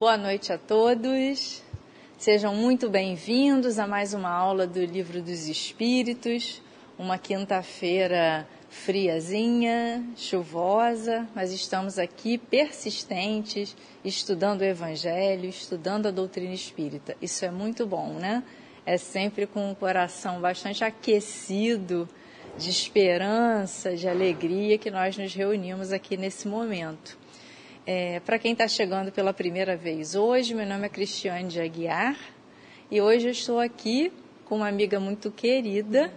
Boa noite a todos. Sejam muito bem-vindos a mais uma aula do Livro dos Espíritos. Uma quinta-feira friazinha, chuvosa, mas estamos aqui persistentes, estudando o Evangelho, estudando a doutrina espírita. Isso é muito bom, né? É sempre com o coração bastante aquecido de esperança, de alegria que nós nos reunimos aqui nesse momento. É, Para quem está chegando pela primeira vez hoje, meu nome é Cristiane de Aguiar e hoje eu estou aqui com uma amiga muito querida,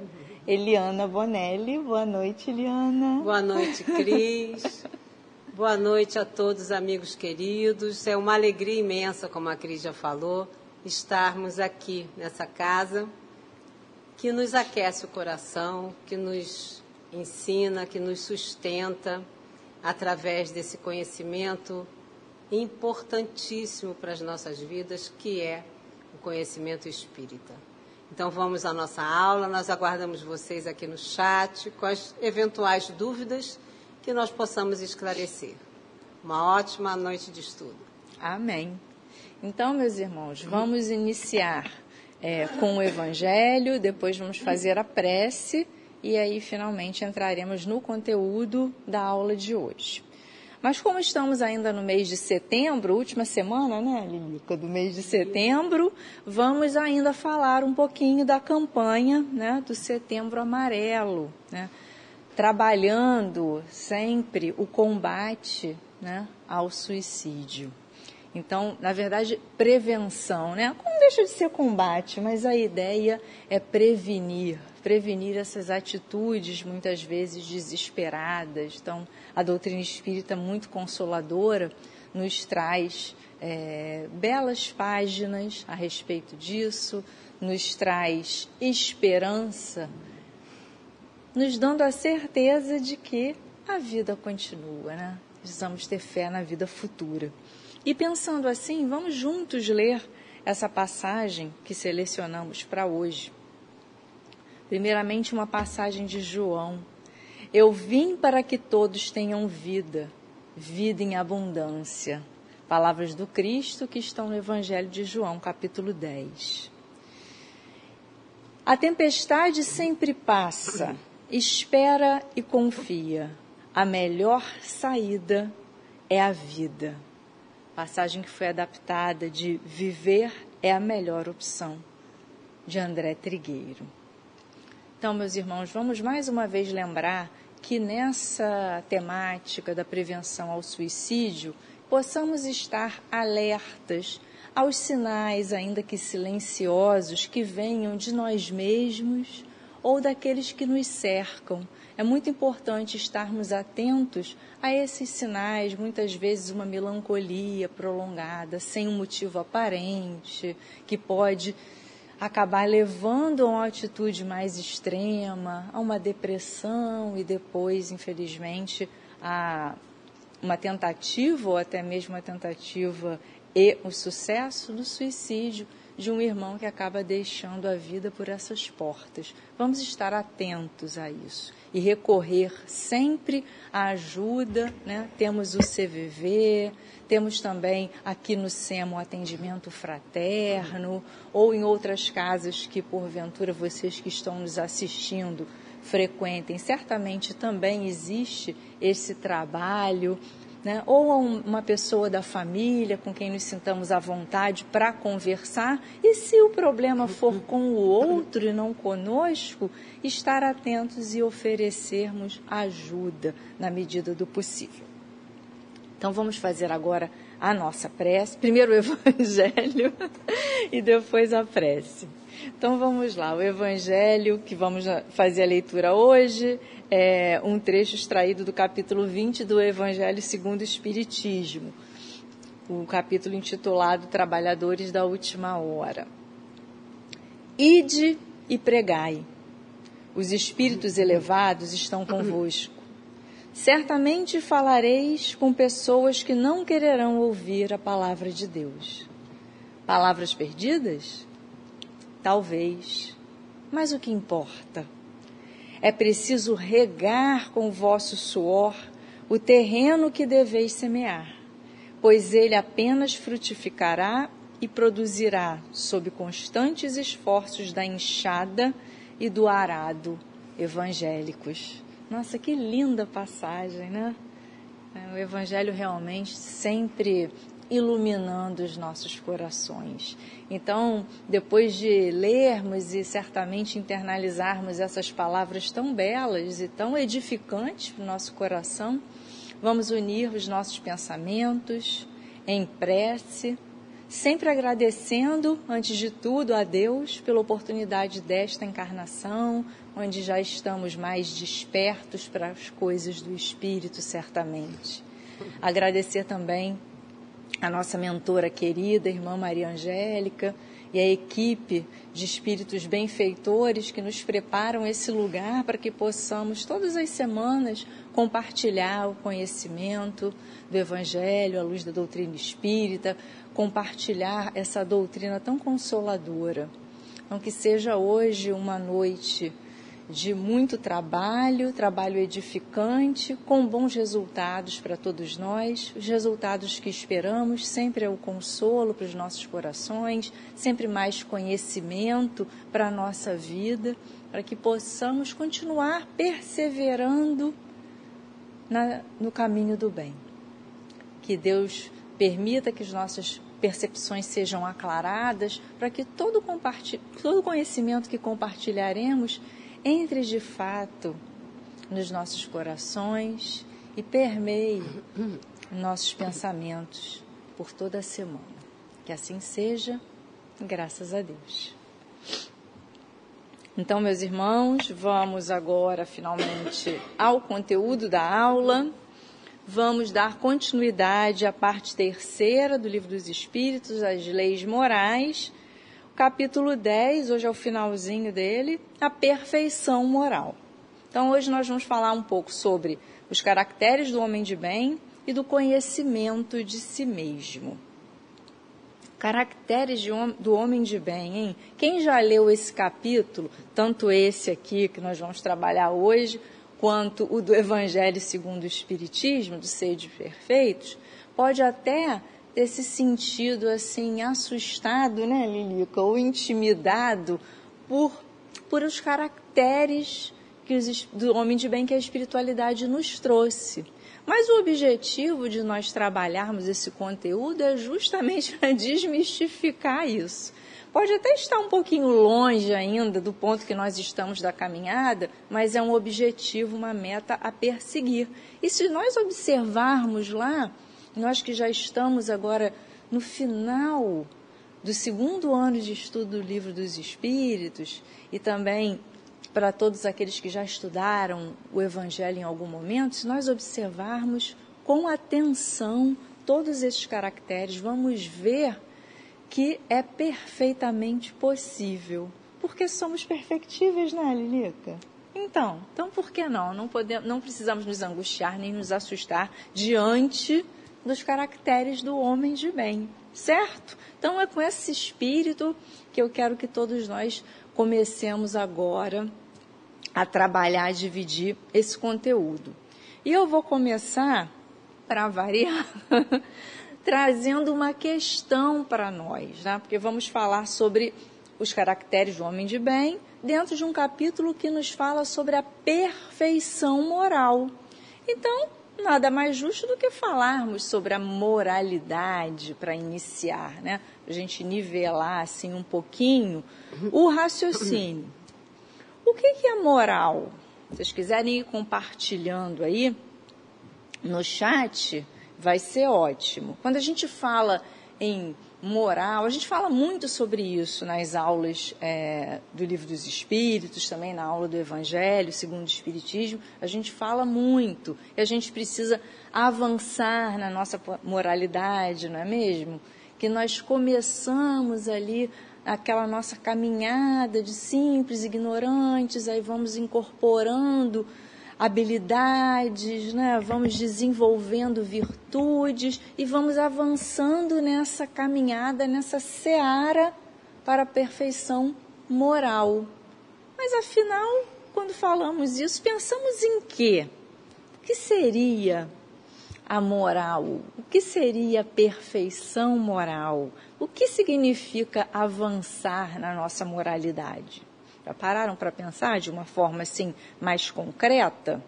Eliana Bonelli. Boa noite, Eliana. Boa noite, Cris. Boa noite a todos, amigos queridos. É uma alegria imensa, como a Cris já falou, estarmos aqui nessa casa que nos aquece o coração, que nos ensina, que nos sustenta através desse conhecimento importantíssimo para as nossas vidas, que é o conhecimento espírita. Então vamos à nossa aula, nós aguardamos vocês aqui no chat com as eventuais dúvidas que nós possamos esclarecer. Uma ótima noite de estudo. Amém. Então, meus irmãos, vamos iniciar é, com o Evangelho, depois vamos fazer a prece e aí finalmente entraremos no conteúdo da aula de hoje. Mas como estamos ainda no mês de setembro, última semana, né, Lilica, do mês de setembro, vamos ainda falar um pouquinho da campanha né, do Setembro Amarelo, né, trabalhando sempre o combate né, ao suicídio. Então, na verdade, prevenção, né? Não deixa de ser combate, mas a ideia é prevenir, prevenir essas atitudes muitas vezes desesperadas. Então, a doutrina espírita, muito consoladora, nos traz é, belas páginas a respeito disso, nos traz esperança, nos dando a certeza de que a vida continua, né? Precisamos ter fé na vida futura. E pensando assim, vamos juntos ler essa passagem que selecionamos para hoje. Primeiramente, uma passagem de João. Eu vim para que todos tenham vida, vida em abundância. Palavras do Cristo que estão no Evangelho de João, capítulo 10. A tempestade sempre passa, espera e confia. A melhor saída é a vida passagem que foi adaptada de Viver é a melhor opção, de André Trigueiro. Então, meus irmãos, vamos mais uma vez lembrar que nessa temática da prevenção ao suicídio, possamos estar alertas aos sinais, ainda que silenciosos, que venham de nós mesmos ou daqueles que nos cercam. É muito importante estarmos atentos a esses sinais, muitas vezes uma melancolia prolongada, sem um motivo aparente, que pode acabar levando a uma atitude mais extrema, a uma depressão e depois, infelizmente, a uma tentativa ou até mesmo a tentativa e o sucesso do suicídio de um irmão que acaba deixando a vida por essas portas. Vamos estar atentos a isso e recorrer sempre à ajuda. Né? Temos o CVV, temos também aqui no SEMA o atendimento fraterno, ou em outras casas que, porventura, vocês que estão nos assistindo frequentem. Certamente também existe esse trabalho né? ou a uma pessoa da família com quem nos sintamos à vontade para conversar, e se o problema for com o outro e não conosco, estar atentos e oferecermos ajuda na medida do possível. Então vamos fazer agora a nossa prece, primeiro o evangelho e depois a prece. Então vamos lá, o evangelho que vamos fazer a leitura hoje é um trecho extraído do capítulo 20 do Evangelho segundo o Espiritismo, o capítulo intitulado Trabalhadores da Última Hora. Ide e pregai. Os espíritos elevados estão convosco. Certamente falareis com pessoas que não quererão ouvir a palavra de Deus. Palavras perdidas? Talvez. Mas o que importa? É preciso regar com o vosso suor o terreno que deveis semear, pois ele apenas frutificará e produzirá sob constantes esforços da enxada e do arado evangélicos. Nossa, que linda passagem, né? É, o Evangelho realmente sempre iluminando os nossos corações. Então, depois de lermos e certamente internalizarmos essas palavras tão belas e tão edificantes para o nosso coração, vamos unir os nossos pensamentos em prece, sempre agradecendo, antes de tudo, a Deus pela oportunidade desta encarnação, onde já estamos mais despertos para as coisas do Espírito, certamente. Agradecer também a nossa mentora querida, irmã Maria Angélica, e a equipe de espíritos benfeitores que nos preparam esse lugar para que possamos todas as semanas compartilhar o conhecimento do Evangelho, à luz da doutrina espírita, compartilhar essa doutrina tão consoladora. Então, que seja hoje uma noite de muito trabalho, trabalho edificante, com bons resultados para todos nós. Os resultados que esperamos sempre é o consolo para os nossos corações, sempre mais conhecimento para a nossa vida, para que possamos continuar perseverando na, no caminho do bem. Que Deus permita que as nossas percepções sejam aclaradas, para que todo, todo conhecimento que compartilharemos entre de fato nos nossos corações e permeie nossos pensamentos por toda a semana. Que assim seja, graças a Deus. Então, meus irmãos, vamos agora finalmente ao conteúdo da aula. Vamos dar continuidade à parte terceira do Livro dos Espíritos, as leis morais capítulo 10, hoje é o finalzinho dele, a perfeição moral. Então, hoje nós vamos falar um pouco sobre os caracteres do homem de bem e do conhecimento de si mesmo. Caracteres do homem de bem, hein? Quem já leu esse capítulo, tanto esse aqui que nós vamos trabalhar hoje, quanto o do Evangelho segundo o Espiritismo, do Seio de Perfeitos, pode até ter se sentido assim assustado, né, Lilica, ou intimidado por por os caracteres que os, do homem de bem que a espiritualidade nos trouxe. Mas o objetivo de nós trabalharmos esse conteúdo é justamente para desmistificar isso. Pode até estar um pouquinho longe ainda do ponto que nós estamos da caminhada, mas é um objetivo, uma meta a perseguir. E se nós observarmos lá, nós que já estamos agora no final do segundo ano de estudo do Livro dos Espíritos e também para todos aqueles que já estudaram o Evangelho em algum momento, se nós observarmos com atenção todos esses caracteres, vamos ver que é perfeitamente possível. Porque somos perfectíveis, né, Lilica? Então, então por que não? Não, podemos, não precisamos nos angustiar nem nos assustar diante dos caracteres do homem de bem, certo? Então é com esse espírito que eu quero que todos nós comecemos agora a trabalhar, a dividir esse conteúdo. E eu vou começar, para variar, trazendo uma questão para nós, né? porque vamos falar sobre os caracteres do homem de bem dentro de um capítulo que nos fala sobre a perfeição moral. Então, nada mais justo do que falarmos sobre a moralidade para iniciar, né? A gente nivelar assim um pouquinho o raciocínio. O que, que é moral? Se vocês quiserem ir compartilhando aí no chat, vai ser ótimo. Quando a gente fala em moral. A gente fala muito sobre isso nas aulas é, do Livro dos Espíritos, também na aula do Evangelho, segundo o Espiritismo. A gente fala muito e a gente precisa avançar na nossa moralidade, não é mesmo? Que nós começamos ali aquela nossa caminhada de simples ignorantes, aí vamos incorporando habilidades, né? vamos desenvolvendo virtudes e vamos avançando nessa caminhada, nessa seara para a perfeição moral. Mas afinal, quando falamos isso, pensamos em quê? O que seria a moral? O que seria perfeição moral? O que significa avançar na nossa moralidade? Pararam para pensar de uma forma assim mais concreta?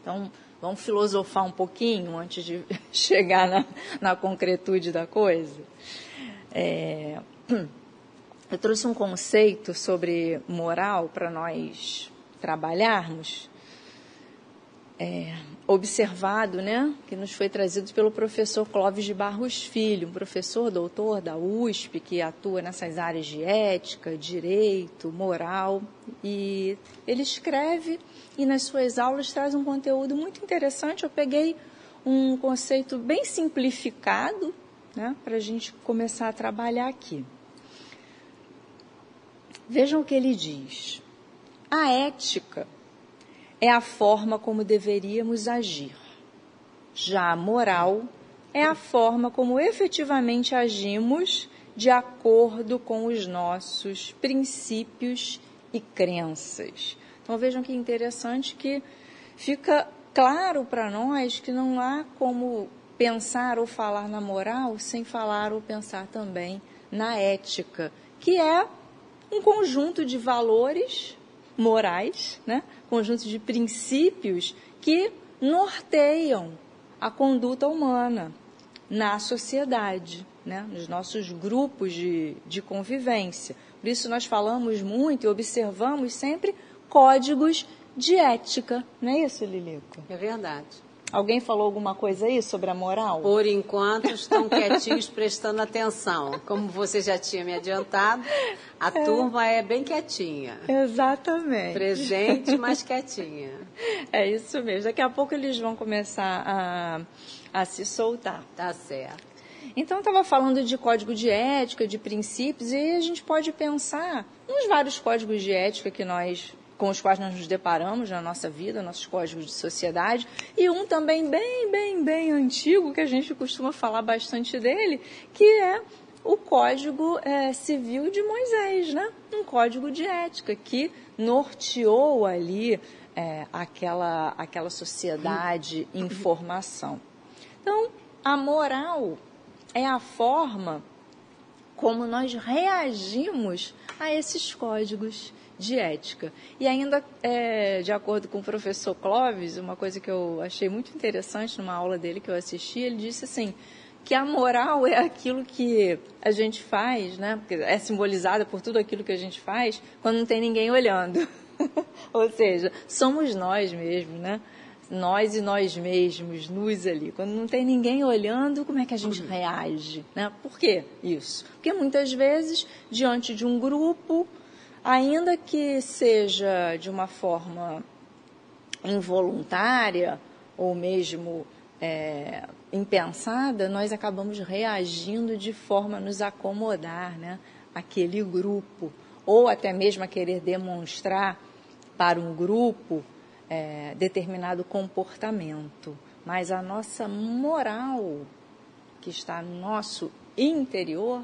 Então, vamos filosofar um pouquinho antes de chegar na, na concretude da coisa. É, eu trouxe um conceito sobre moral para nós trabalharmos é, observado, né, que nos foi trazido pelo professor Clóvis de Barros Filho, um professor doutor da USP que atua nessas áreas de ética, direito, moral, e ele escreve e nas suas aulas traz um conteúdo muito interessante. Eu peguei um conceito bem simplificado, né, para a gente começar a trabalhar aqui. Vejam o que ele diz. A ética é a forma como deveríamos agir. Já a moral é a forma como efetivamente agimos de acordo com os nossos princípios e crenças. Então vejam que interessante que fica claro para nós que não há como pensar ou falar na moral sem falar ou pensar também na ética, que é um conjunto de valores morais, né? conjunto de princípios que norteiam a conduta humana na sociedade, né? nos nossos grupos de, de convivência. Por isso nós falamos muito e observamos sempre códigos de ética, não é isso, Lilico? É verdade. Alguém falou alguma coisa aí sobre a moral? Por enquanto estão quietinhos prestando atenção. Como você já tinha me adiantado, a é. turma é bem quietinha. Exatamente. Presente, mas quietinha. É isso mesmo. Daqui a pouco eles vão começar a, a se soltar. Tá certo. Então, estava falando de código de ética, de princípios, e a gente pode pensar nos vários códigos de ética que nós com os quais nós nos deparamos na nossa vida, nossos códigos de sociedade, e um também bem, bem, bem antigo, que a gente costuma falar bastante dele, que é o Código é, Civil de Moisés, né? um código de ética que norteou ali é, aquela, aquela sociedade em formação. Então, a moral é a forma como nós reagimos a esses códigos de ética. E ainda, é, de acordo com o professor Clóvis, uma coisa que eu achei muito interessante numa aula dele que eu assisti, ele disse assim, que a moral é aquilo que a gente faz, né? É simbolizada por tudo aquilo que a gente faz quando não tem ninguém olhando. Ou seja, somos nós mesmos, né? Nós e nós mesmos, nus ali. Quando não tem ninguém olhando, como é que a gente reage? Né? Por que isso? Porque muitas vezes, diante de um grupo, ainda que seja de uma forma involuntária ou mesmo é, impensada, nós acabamos reagindo de forma a nos acomodar né, àquele grupo, ou até mesmo a querer demonstrar para um grupo é, determinado comportamento. Mas a nossa moral, que está no nosso interior,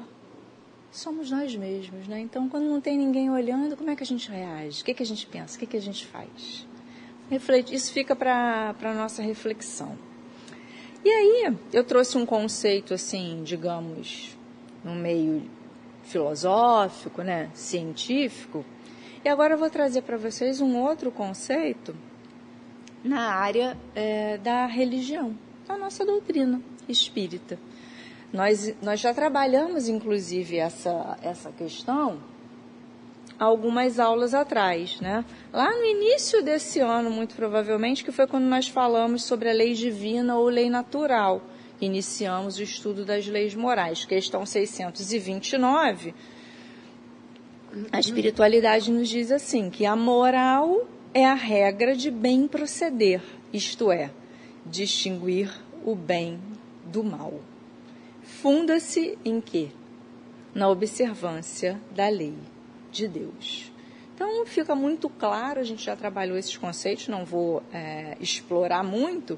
somos nós mesmos, né? Então, quando não tem ninguém olhando, como é que a gente reage? O que, que a gente pensa? O que, que a gente faz? Isso fica para a nossa reflexão. E aí, eu trouxe um conceito, assim, digamos, no meio filosófico, né, científico, e agora eu vou trazer para vocês um outro conceito na área é, da religião, da nossa doutrina espírita. Nós, nós já trabalhamos, inclusive, essa, essa questão algumas aulas atrás, né? Lá no início desse ano, muito provavelmente, que foi quando nós falamos sobre a lei divina ou lei natural. Iniciamos o estudo das leis morais, questão 629. A espiritualidade nos diz assim: que a moral é a regra de bem proceder, isto é, distinguir o bem do mal funda-se em quê? Na observância da lei de Deus. Então fica muito claro, a gente já trabalhou esses conceitos, não vou é, explorar muito,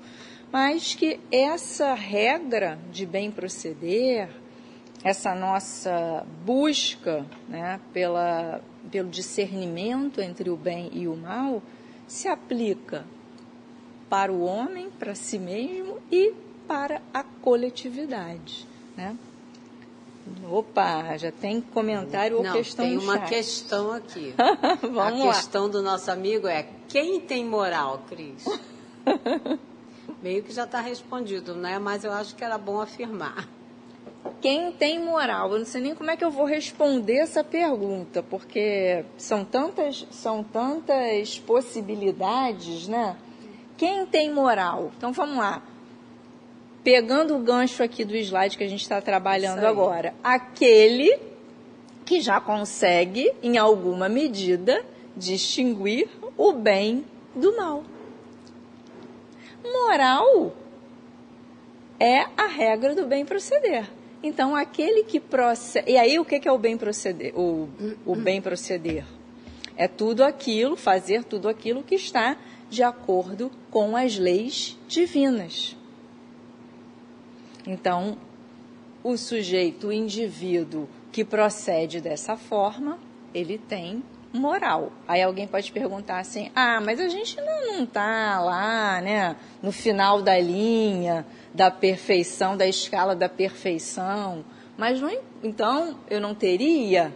mas que essa regra de bem proceder, essa nossa busca né, pela, pelo discernimento entre o bem e o mal, se aplica para o homem, para si mesmo e para a coletividade. Né? Opa, já tem comentário ou Não, questão tem uma chat. questão aqui. Vamos a lá. questão do nosso amigo é: quem tem moral, Cris? Meio que já está respondido, né? Mas eu acho que era bom afirmar. Quem tem moral? Eu não sei nem como é que eu vou responder essa pergunta, porque são tantas, são tantas possibilidades, né? Quem tem moral? Então vamos lá. Pegando o gancho aqui do slide que a gente está trabalhando agora, aquele que já consegue, em alguma medida, distinguir o bem do mal. Moral é a regra do bem proceder. Então, aquele que procede. E aí, o que que é o bem proceder? O, o bem proceder é tudo aquilo, fazer tudo aquilo que está de acordo com as leis divinas. Então, o sujeito, o indivíduo que procede dessa forma, ele tem moral. Aí alguém pode perguntar assim: ah, mas a gente não está lá, né, no final da linha da perfeição, da escala da perfeição. Mas não, então eu não teria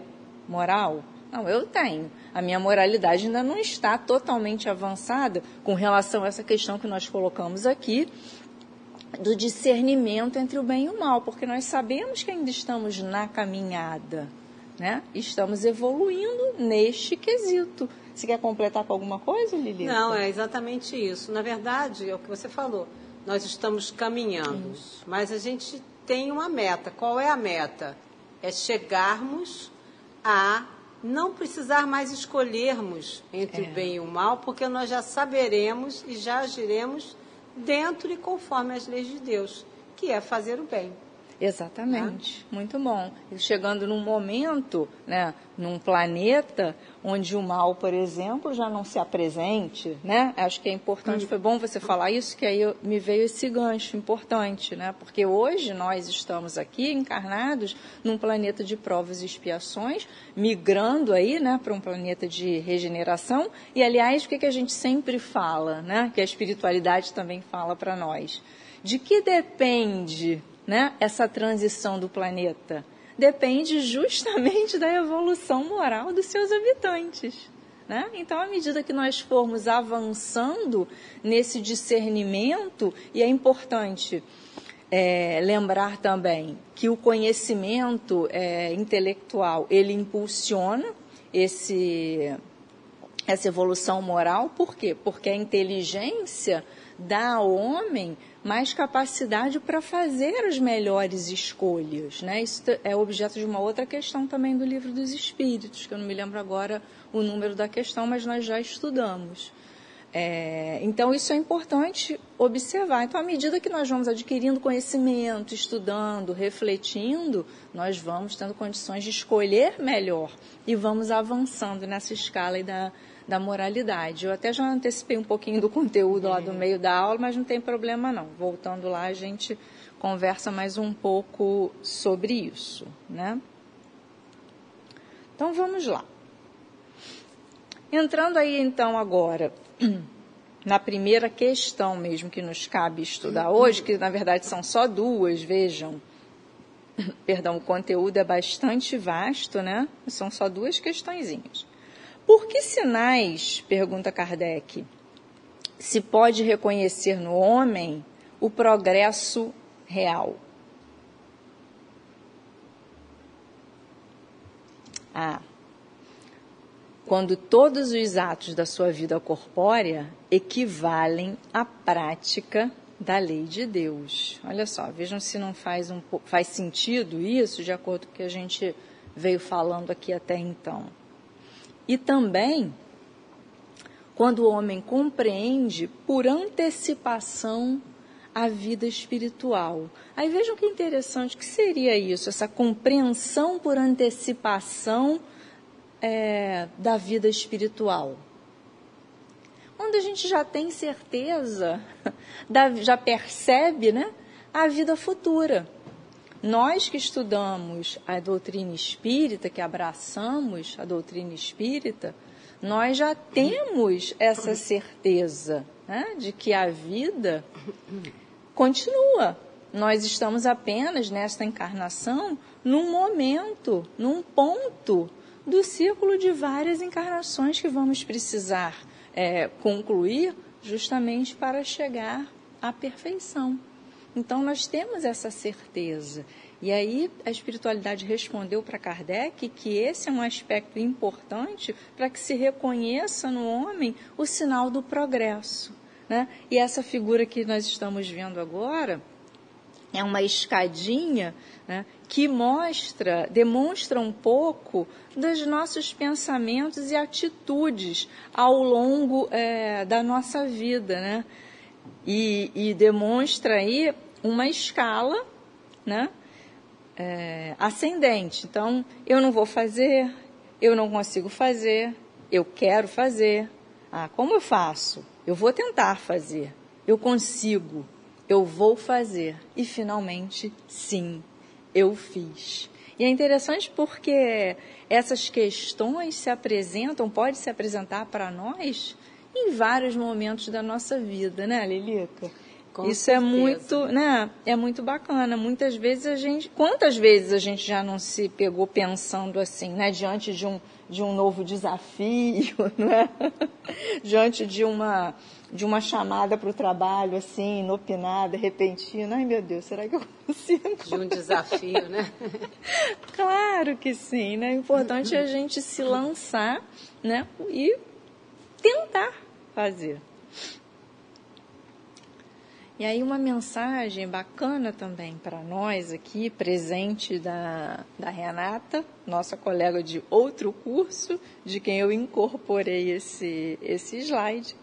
moral? Não, eu tenho. A minha moralidade ainda não está totalmente avançada com relação a essa questão que nós colocamos aqui do discernimento entre o bem e o mal, porque nós sabemos que ainda estamos na caminhada, né? Estamos evoluindo neste quesito. Você quer completar com alguma coisa, Lili? Não, é exatamente isso. Na verdade, é o que você falou. Nós estamos caminhando, mas a gente tem uma meta. Qual é a meta? É chegarmos a não precisar mais escolhermos entre É. o bem e o mal, porque nós já saberemos e já agiremos dentro e conforme as leis de Deus, que é fazer o bem. Exatamente, muito bom. E Chegando num momento, né, num planeta onde o mal, por exemplo, já não se apresente, né? Acho que é importante, foi bom você falar isso, que aí eu- me veio esse gancho importante, né? Porque hoje nós estamos aqui encarnados num planeta de provas e expiações, migrando aí, né, para um planeta de regeneração. E aliás, o que, que a gente sempre fala, né? Que a espiritualidade também fala para nós. De que depende né, essa transição do planeta? Depende justamente da evolução moral dos seus habitantes. Né? Então, à medida que nós formos avançando nesse discernimento, e é importante é, lembrar também que o conhecimento é, intelectual ele impulsiona esse essa evolução moral, por quê? Porque a inteligência dá ao homem mais capacidade para fazer as melhores escolhas. Né? Isso é objeto de uma outra questão também do livro dos Espíritos, que eu não me lembro agora o número da questão, mas nós já estudamos. É, então, isso é importante observar. Então, à medida que nós vamos adquirindo conhecimento, estudando, refletindo, nós vamos tendo condições de escolher melhor e vamos avançando nessa escala da, da moralidade. Eu até já antecipei um pouquinho do conteúdo lá do meio da aula, mas não tem problema não. Voltando lá, a gente conversa mais um pouco sobre isso, né? Então, vamos lá. Entrando aí então agora na primeira questão mesmo que nos cabe estudar hoje, que na verdade são só duas, vejam. Perdão, o conteúdo é bastante vasto, né? São só duas questõezinhas. Por que sinais, pergunta Kardec, se pode reconhecer no homem o progresso real? Ah, quando todos os atos da sua vida corpórea equivalem à prática da lei de Deus. Olha só, vejam se não faz, um, faz sentido isso, de acordo com o que a gente veio falando aqui até então. E também quando o homem compreende por antecipação a vida espiritual. Aí vejam que interessante, que seria isso? Essa compreensão por antecipação é, da vida espiritual. Quando a gente já tem certeza, já percebe né, a vida futura. Nós que estudamos a doutrina espírita, que abraçamos a doutrina espírita, nós já temos essa certeza né, de que a vida continua. Nós estamos apenas nesta encarnação num momento, num ponto do círculo de várias encarnações que vamos precisar é, concluir justamente para chegar à perfeição. Então, nós temos essa certeza. E aí, a espiritualidade respondeu para Kardec que esse é um aspecto importante para que se reconheça no homem o sinal do progresso. Né? E essa figura que nós estamos vendo agora é uma escadinha né, que mostra, demonstra um pouco dos nossos pensamentos e atitudes ao longo é, da nossa vida, né? E, e demonstra aí uma escala né, é, ascendente. Então, eu não vou fazer, eu não consigo fazer, eu quero fazer. Ah, como eu faço? Eu vou tentar fazer, eu consigo, eu vou fazer. E finalmente, sim, eu fiz. E é interessante porque essas questões se apresentam, pode se apresentar para nós em vários momentos da nossa vida, né, Lilica? Com Isso é certeza. é muito, né? É muito bacana. Muitas vezes a gente, quantas vezes a gente já não se pegou pensando assim, né, diante de um de um novo desafio, né? diante de uma de uma chamada para o trabalho assim, inopinada, repentina. Ai meu Deus, será que eu consigo? De um desafio, né? claro que sim, né? O importante é a gente se lançar, né? E tentar fazer. E aí uma mensagem bacana também para nós aqui, presente da, da Renata, nossa colega de outro curso, de quem eu incorporei esse, esse slide,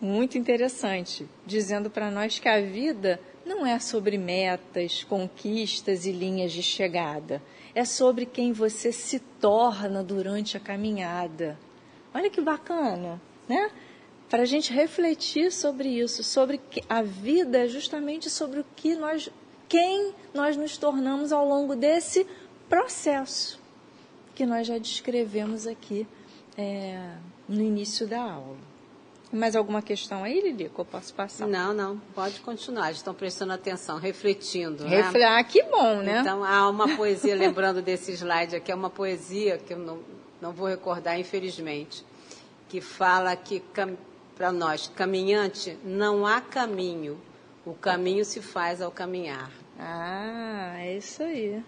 muito interessante, dizendo para nós que a vida não é sobre metas, conquistas e linhas de chegada, é sobre quem você se torna durante a caminhada. Olha que bacana, né? Para a gente refletir sobre isso, sobre a vida, justamente sobre o que nós, quem nós nos tornamos ao longo desse processo que nós já descrevemos aqui é, no início da aula. Mais alguma questão aí, Lili, que eu posso passar? Não, não, pode continuar. Estão prestando atenção, refletindo. Refle né? Ah, que bom, né? Então, há uma poesia, lembrando desse slide aqui, é uma poesia que eu não, não vou recordar, infelizmente, que fala que para nós, caminhante, não há caminho. O caminho se faz ao caminhar. Ah, é isso aí.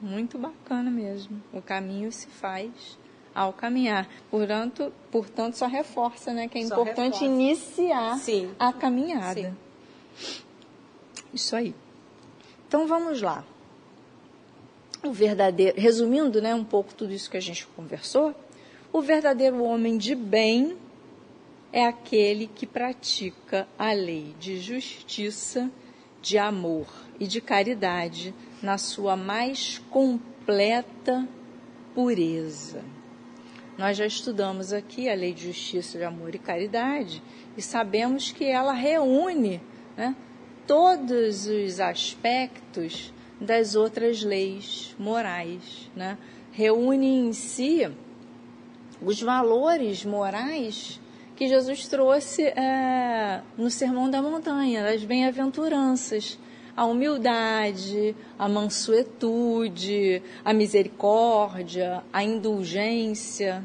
Muito bacana mesmo. O caminho se faz ao caminhar. Portanto, portanto só reforça, né, que é só importante reforça. iniciar Sim. a caminhada. Sim. Isso aí. Então vamos lá. O verdadeiro, resumindo, né, um pouco tudo isso que a gente conversou, o verdadeiro homem de bem é aquele que pratica a lei de justiça, de amor e de caridade na sua mais completa pureza. Nós já estudamos aqui a lei de justiça, de amor e caridade e sabemos que ela reúne né, todos os aspectos das outras leis morais. Né? Reúne em si os valores morais que Jesus trouxe é, no Sermão da Montanha, das bem-aventuranças. A humildade, a mansuetude, a misericórdia, a indulgência,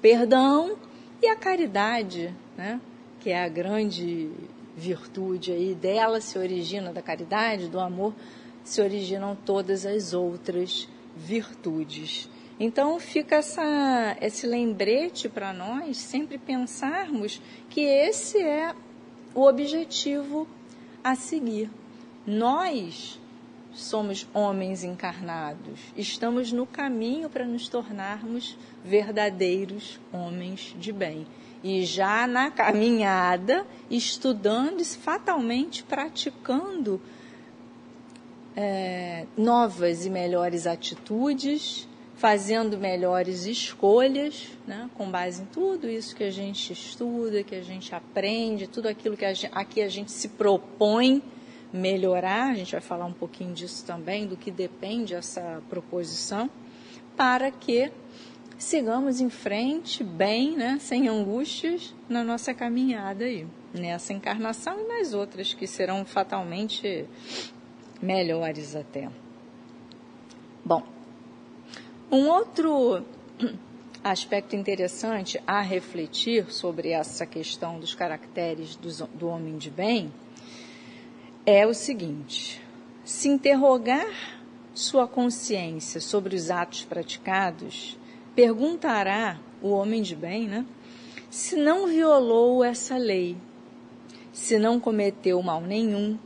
perdão e a caridade, né? que é a grande virtude aí dela se origina da caridade, do amor, se originam todas as outras virtudes. Então fica essa, esse lembrete para nós sempre pensarmos que esse é o objetivo a seguir. Nós somos homens encarnados, estamos no caminho para nos tornarmos verdadeiros homens de bem. E já na caminhada, estudando e fatalmente praticando é, novas e melhores atitudes, fazendo melhores escolhas, né, com base em tudo isso que a gente estuda, que a gente aprende, tudo aquilo que a gente, aqui a gente se propõe melhorar, a gente vai falar um pouquinho disso também, do que depende essa proposição, para que sigamos em frente, bem, né, sem angústias, na nossa caminhada aí, nessa encarnação e nas outras que serão fatalmente melhores até. Bom, um outro aspecto interessante a refletir sobre essa questão dos caracteres do, homem de bem é o seguinte: se interrogar sua consciência sobre os atos praticados, perguntará o homem de bem, né? Se não violou essa lei, se não cometeu mal nenhum,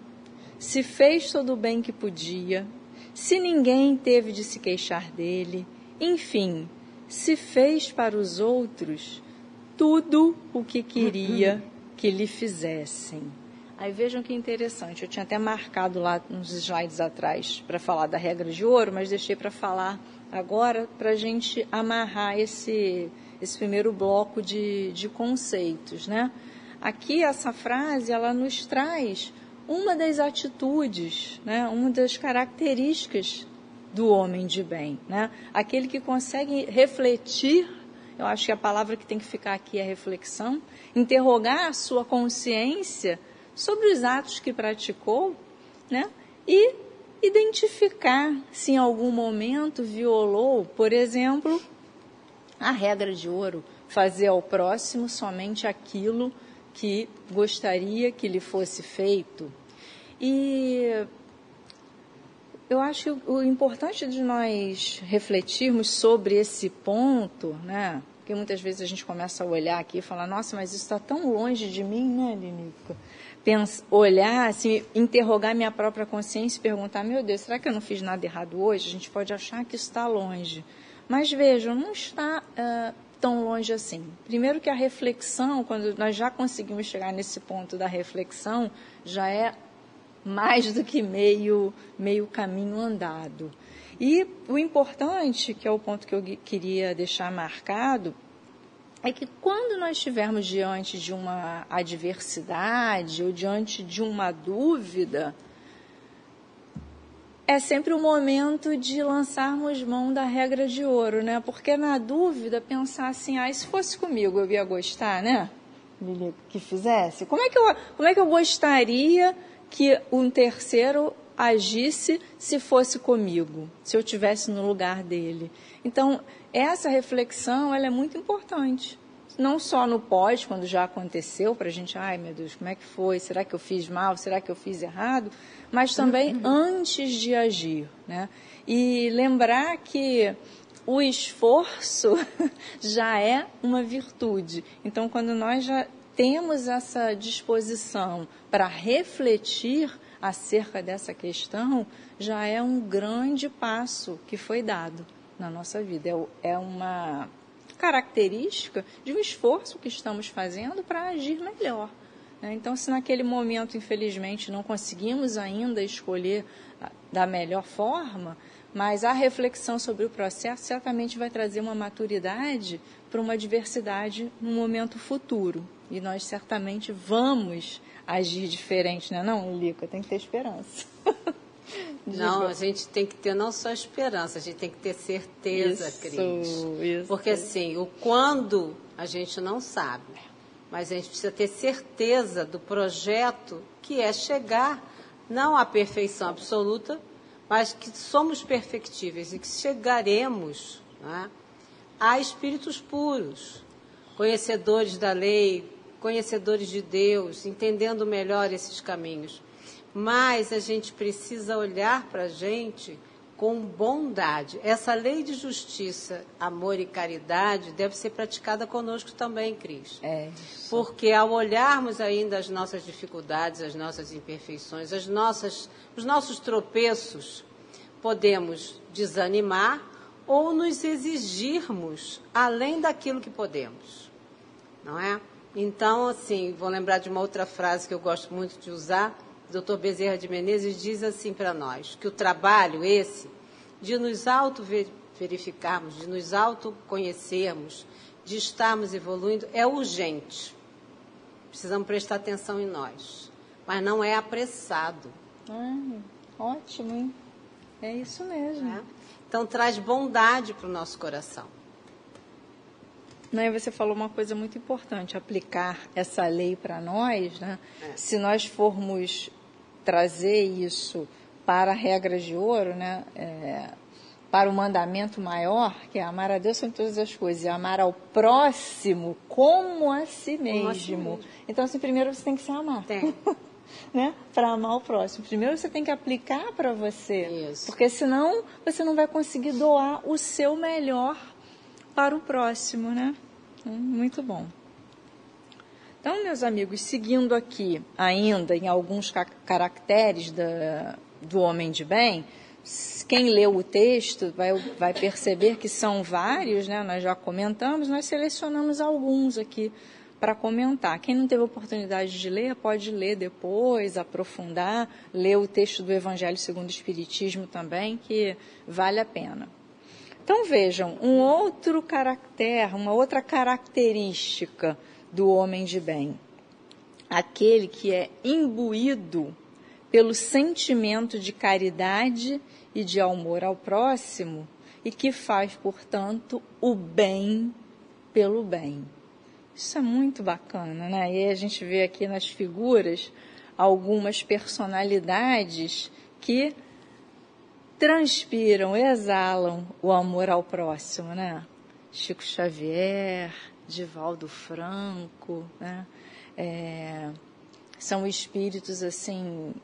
se fez todo o bem que podia, se ninguém teve de se queixar dele, enfim, se fez para os outros tudo o que queria que lhe fizessem. Aí vejam que interessante, eu tinha até marcado lá uns slides atrás para falar da regra de ouro, mas deixei para falar agora para a gente amarrar esse, esse primeiro bloco de, de conceitos. Né? Aqui essa frase ela nos traz uma das atitudes, né? uma das características do homem de bem. Né? Aquele que consegue refletir, eu acho que a palavra que tem que ficar aqui é reflexão, interrogar a sua consciência sobre os atos que praticou, né? E identificar se em algum momento violou, por exemplo, a regra de ouro, fazer ao próximo somente aquilo que gostaria que lhe fosse feito. E eu acho que o importante de nós refletirmos sobre esse ponto, né? Porque muitas vezes a gente começa a olhar aqui e falar, nossa, mas isso está tão longe de mim, né, Linica? Pensa, olhar, assim, interrogar minha própria consciência e perguntar, meu Deus, será que eu não fiz nada errado hoje? A gente pode achar que está longe. Mas vejam, não está uh, tão longe assim. Primeiro que a reflexão, quando nós já conseguimos chegar nesse ponto da reflexão, já é mais do que meio, meio caminho andado. E o importante, que é o ponto que eu queria deixar marcado, é que quando nós estivermos diante de uma adversidade ou diante de uma dúvida, é sempre o momento de lançarmos mão da regra de ouro, né? Porque na dúvida, pensar assim, ah, se fosse comigo eu ia gostar, né? Que fizesse. Como é que eu, como é que eu gostaria que um terceiro agisse se fosse comigo, se eu tivesse no lugar dele. Então, essa reflexão ela é muito importante. Não só no pós, quando já aconteceu, para a gente, ai meu Deus, como é que foi? Será que eu fiz mal? Será que eu fiz errado? Mas também uhum. antes de agir. Né? E lembrar que o esforço já é uma virtude. Então, quando nós já temos essa disposição para refletir acerca dessa questão, já é um grande passo que foi dado na nossa vida. É, é uma característica de um esforço que estamos fazendo para agir melhor. Né? Então, se naquele momento, infelizmente, não conseguimos ainda escolher da melhor forma, mas a reflexão sobre o processo certamente vai trazer uma maturidade para uma diversidade no momento futuro. E nós certamente vamos agir diferente, né? Não, Lica, tem que ter esperança. Não, a gente tem que ter não só esperança, a gente tem que ter certeza, isso, Cris. Isso. Porque assim, o quando a gente não sabe, mas a gente precisa ter certeza do projeto que é chegar não à perfeição absoluta, mas que somos perfectíveis e que chegaremos né, a espíritos puros, conhecedores da lei, conhecedores de Deus, entendendo melhor esses caminhos. Mas a gente precisa olhar para a gente com bondade. Essa lei de justiça, amor e caridade deve ser praticada conosco também, Cris. É. Porque ao olharmos ainda as nossas dificuldades, as nossas imperfeições, as nossas, os nossos tropeços, podemos desanimar ou nos exigirmos além daquilo que podemos. Não é? Então, assim, vou lembrar de uma outra frase que eu gosto muito de usar. O Dr. Bezerra de Menezes diz assim para nós, que o trabalho esse de nos auto-verificarmos, de nos autoconhecermos, de estarmos evoluindo, é urgente. Precisamos prestar atenção em nós. Mas não é apressado. Ah, ótimo, hein? É isso mesmo. É? Então traz bondade para o nosso coração. Né, você falou uma coisa muito importante, aplicar essa lei para nós, né? É. Se nós formos trazer isso para a regra de ouro, né? É, para o mandamento maior, que é amar a Deus sobre todas as coisas e amar ao próximo como a si mesmo. A si mesmo. Então, assim, primeiro você tem que se amar. Tem. né? Para amar o próximo. Primeiro você tem que aplicar para você. Isso. Porque senão você não vai conseguir doar o seu melhor para o próximo, né? Hum, muito bom. Então, meus amigos, seguindo aqui ainda em alguns caracteres da, do homem de bem, quem leu o texto vai, vai perceber que são vários, né? Nós já comentamos, nós selecionamos alguns aqui para comentar. Quem não teve oportunidade de ler, pode ler depois, aprofundar, ler o texto do Evangelho segundo o Espiritismo também, que vale a pena. Então vejam, um outro caractere, uma outra característica do homem de bem. Aquele que é imbuído pelo sentimento de caridade e de amor ao próximo e que faz, portanto, o bem pelo bem. Isso é muito bacana, né? E a gente vê aqui nas figuras algumas personalidades que transpiram, exalam o amor ao próximo, né? Chico Xavier, Divaldo Franco, né? É, são espíritos assim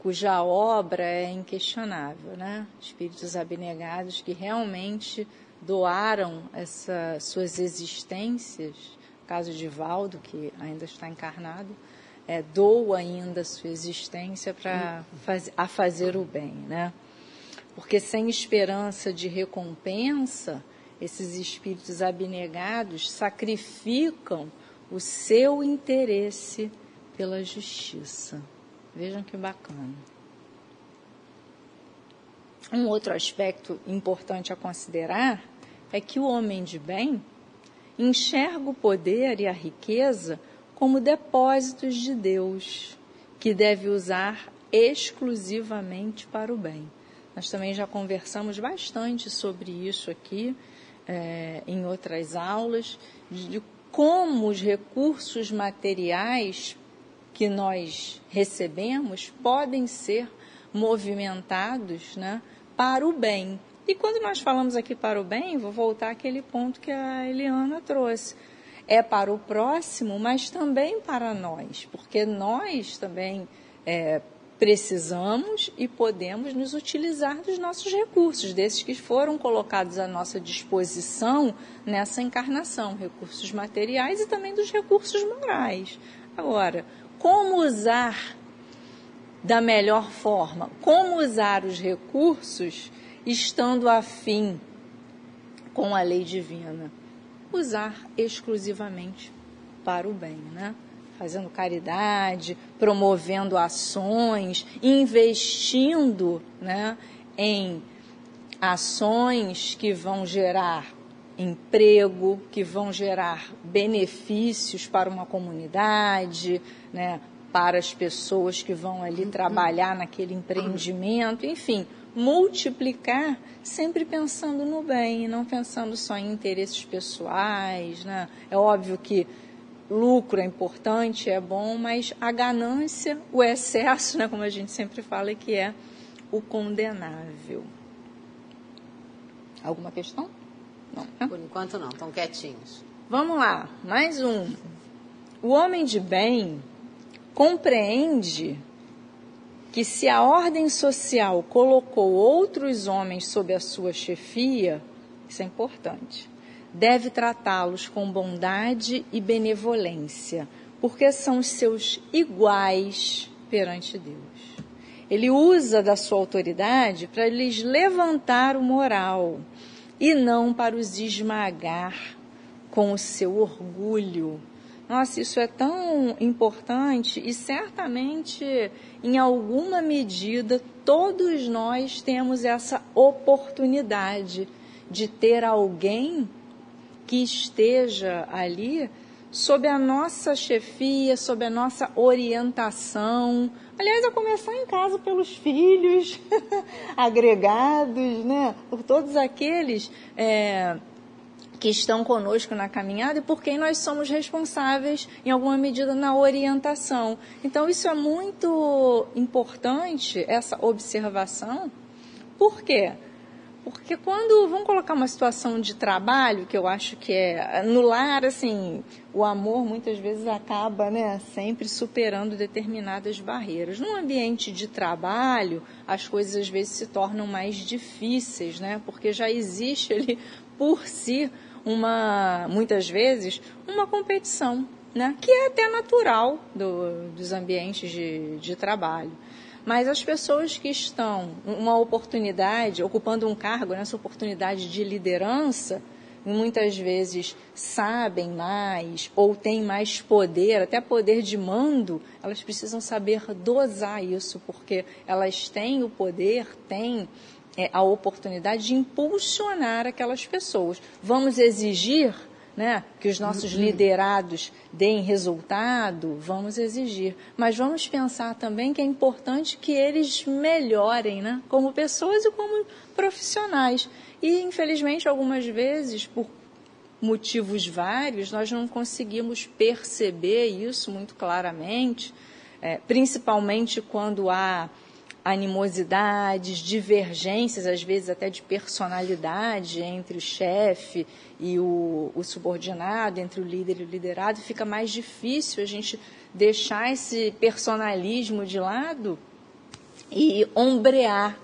cuja obra é inquestionável, né? Espíritos abnegados que realmente doaram essas suas existências. No caso de Valdo, que ainda está encarnado, é, doa ainda sua existência para faz, a fazer o bem, né? Porque sem esperança de recompensa, esses espíritos abnegados sacrificam o seu interesse pela justiça. Vejam que bacana. Um outro aspecto importante a considerar é que o homem de bem enxerga o poder e a riqueza como depósitos de Deus, que deve usar exclusivamente para o bem. Nós também já conversamos bastante sobre isso aqui é, em outras aulas, de como os recursos materiais que nós recebemos podem ser movimentados né, para o bem. E quando nós falamos aqui para o bem, vou voltar àquele ponto que a Eliana trouxe. É para o próximo, mas também para nós, porque nós também é, precisamos e podemos nos utilizar dos nossos recursos, desses que foram colocados à nossa disposição nessa encarnação, recursos materiais e também dos recursos morais. Agora, como usar da melhor forma? Como usar os recursos estando afim com a lei divina? Usar exclusivamente para o bem, né? Fazendo caridade, promovendo ações, investindo né, em ações que vão gerar emprego, que vão gerar benefícios para uma comunidade, né, para as pessoas que vão ali trabalhar naquele empreendimento, enfim, multiplicar sempre pensando no bem, não pensando só em interesses pessoais. Né? É óbvio que lucro é importante, é bom, mas a ganância, o excesso, né, como a gente sempre fala, é que é o condenável. Alguma questão? Não. Né? Por enquanto não, estão quietinhos. Vamos lá, mais um. O homem de bem compreende que se a ordem social colocou outros homens sob a sua chefia, isso é importante deve tratá-los com bondade e benevolência, porque são seus iguais perante Deus. Ele usa da sua autoridade para lhes levantar o moral e não para os esmagar com o seu orgulho. Nossa, isso é tão importante e certamente, em alguma medida, todos nós temos essa oportunidade de ter alguém que esteja ali sob a nossa chefia, sob a nossa orientação. Aliás, a começar em casa pelos filhos agregados, né? por todos aqueles é, que estão conosco na caminhada e por quem nós somos responsáveis, em alguma medida, na orientação. Então, isso é muito importante, essa observação. Por quê? Porque quando vamos colocar uma situação de trabalho, que eu acho que é no lar, assim, o amor muitas vezes acaba, né, sempre superando determinadas barreiras. Num ambiente de trabalho, as coisas às vezes se tornam mais difíceis, né, porque já existe ali por si uma, muitas vezes, uma competição, né, que é até natural do, dos ambientes de, de trabalho. Mas as pessoas que estão uma oportunidade, ocupando um cargo nessa oportunidade de liderança, muitas vezes sabem mais ou têm mais poder, até poder de mando, elas precisam saber dosar isso, porque elas têm o poder, têm é, a oportunidade de impulsionar aquelas pessoas. Vamos exigir né, que os nossos liderados deem resultado, vamos exigir. Mas vamos pensar também que é importante que eles melhorem, né, como pessoas e como profissionais. E, infelizmente, algumas vezes, por motivos vários, nós não conseguimos perceber isso muito claramente, é, principalmente quando há animosidades, divergências, às vezes até de personalidade entre o chefe e o, o, subordinado, entre o líder e o liderado, fica mais difícil a gente deixar esse personalismo de lado e ombrear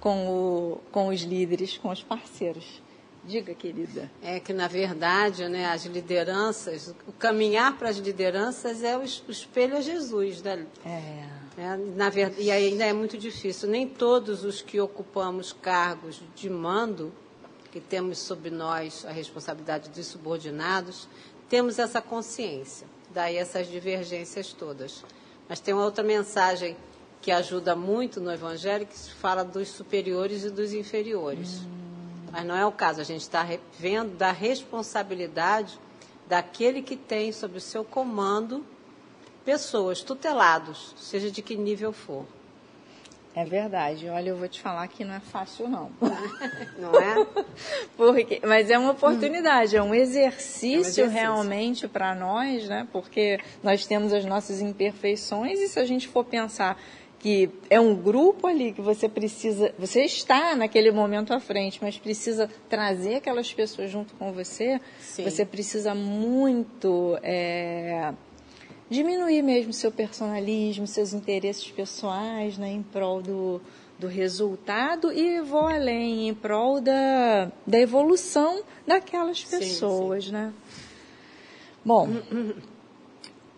com, o, com os líderes, com os parceiros. Diga, querida. É que, na verdade, né, as lideranças, o caminhar para as lideranças é o, espelho a Jesus. Né? É. É, na verdade, e ainda é muito difícil. Nem todos os que ocupamos cargos de mando, que temos sobre nós a responsabilidade dos subordinados, temos essa consciência. Daí essas divergências todas. Mas tem uma outra mensagem que ajuda muito no Evangelho, que fala dos superiores e dos inferiores. Hum. Mas não é o caso. A gente está vendo da responsabilidade daquele que tem sob o seu comando pessoas, tutelados, seja de que nível for. É verdade. Olha, eu vou te falar que não é fácil, não. Não é? Porque, mas é uma oportunidade, é um exercício, é um exercício. realmente para nós, né? Porque nós temos as nossas imperfeições e se a gente for pensar que é um grupo ali que você precisa, você está naquele momento à frente, mas precisa trazer aquelas pessoas junto com você, Sim. você precisa muito é, diminuir mesmo seu personalismo, seus interesses pessoais né, em prol do, do resultado e vou além, em prol da, da evolução daquelas pessoas. Sim, sim. Né? Bom,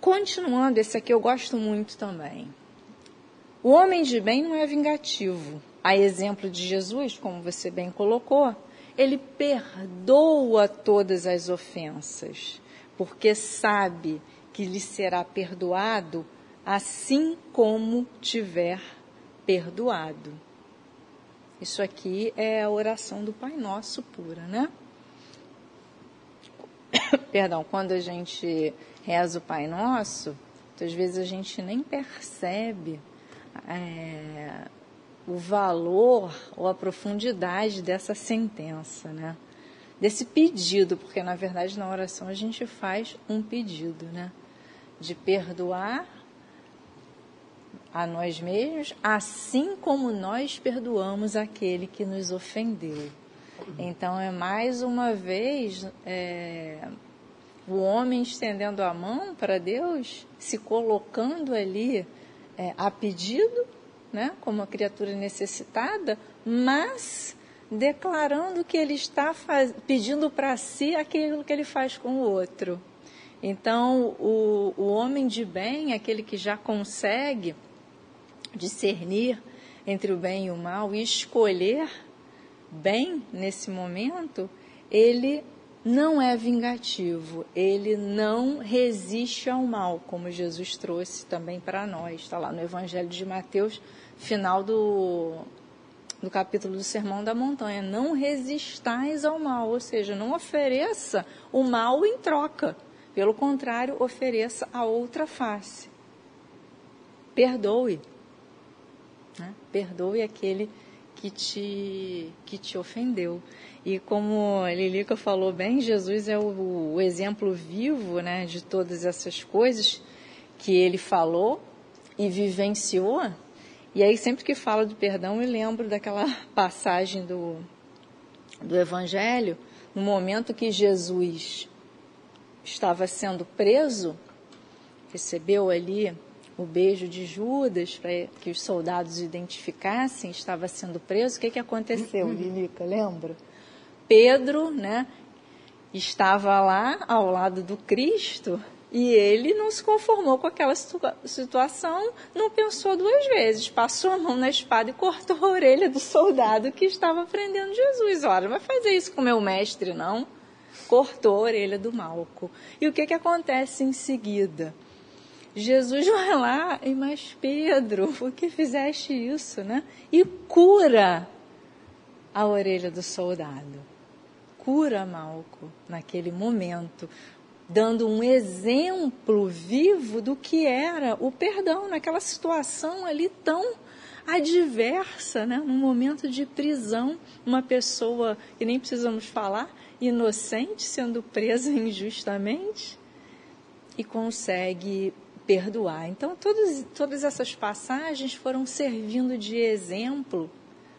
continuando, esse aqui eu gosto muito também. O homem de bem não é vingativo. A exemplo de Jesus, como você bem colocou, ele perdoa todas as ofensas, porque sabe que lhe será perdoado, assim como tiver perdoado. Isso aqui é a oração do Pai Nosso pura, né? Perdão, quando a gente reza o Pai Nosso, muitas vezes a gente nem percebe é, o valor ou a profundidade dessa sentença, né? Desse pedido, porque na verdade na oração a gente faz um pedido, né? De perdoar a nós mesmos, assim como nós perdoamos aquele que nos ofendeu. Então, é mais uma vez é, o homem estendendo a mão para Deus, se colocando ali é, a pedido, né, como uma criatura necessitada, mas declarando que ele está faz, pedindo para si aquilo que ele faz com o outro. Então, o, o homem de bem, aquele que já consegue discernir entre o bem e o mal e escolher bem nesse momento, ele não é vingativo, ele não resiste ao mal, como Jesus trouxe também para nós. Está lá no Evangelho de Mateus, final do, do capítulo do Sermão da Montanha. Não resistais ao mal, ou seja, não ofereça o mal em troca. Pelo contrário, ofereça a outra face. Perdoe. Né? Perdoe aquele que te, que te ofendeu. E como a Lilica falou bem, Jesus é o, o exemplo vivo né, de todas essas coisas que ele falou e vivenciou. E aí, sempre que falo de perdão, eu lembro daquela passagem do, do Evangelho, no momento que Jesus estava sendo preso, recebeu ali o beijo de Judas para que os soldados identificassem, estava sendo preso. O que, que aconteceu, Lilica? Lembra? Pedro, né, estava lá ao lado do Cristo e ele não se conformou com aquela situação, não pensou duas vezes, passou a mão na espada e cortou a orelha do soldado que estava prendendo Jesus. Olha, vai fazer isso com meu mestre, não? Cortou a orelha do Malco. E o que, que acontece em seguida? Jesus vai lá e mais Pedro, por que fizeste isso, né? E cura a orelha do soldado. Cura Malco naquele momento dando um exemplo vivo do que era o perdão naquela situação ali tão adversa, né? num momento de prisão, uma pessoa que nem precisamos falar, inocente, sendo presa injustamente e consegue perdoar. Então, todos, todas essas passagens foram servindo de exemplo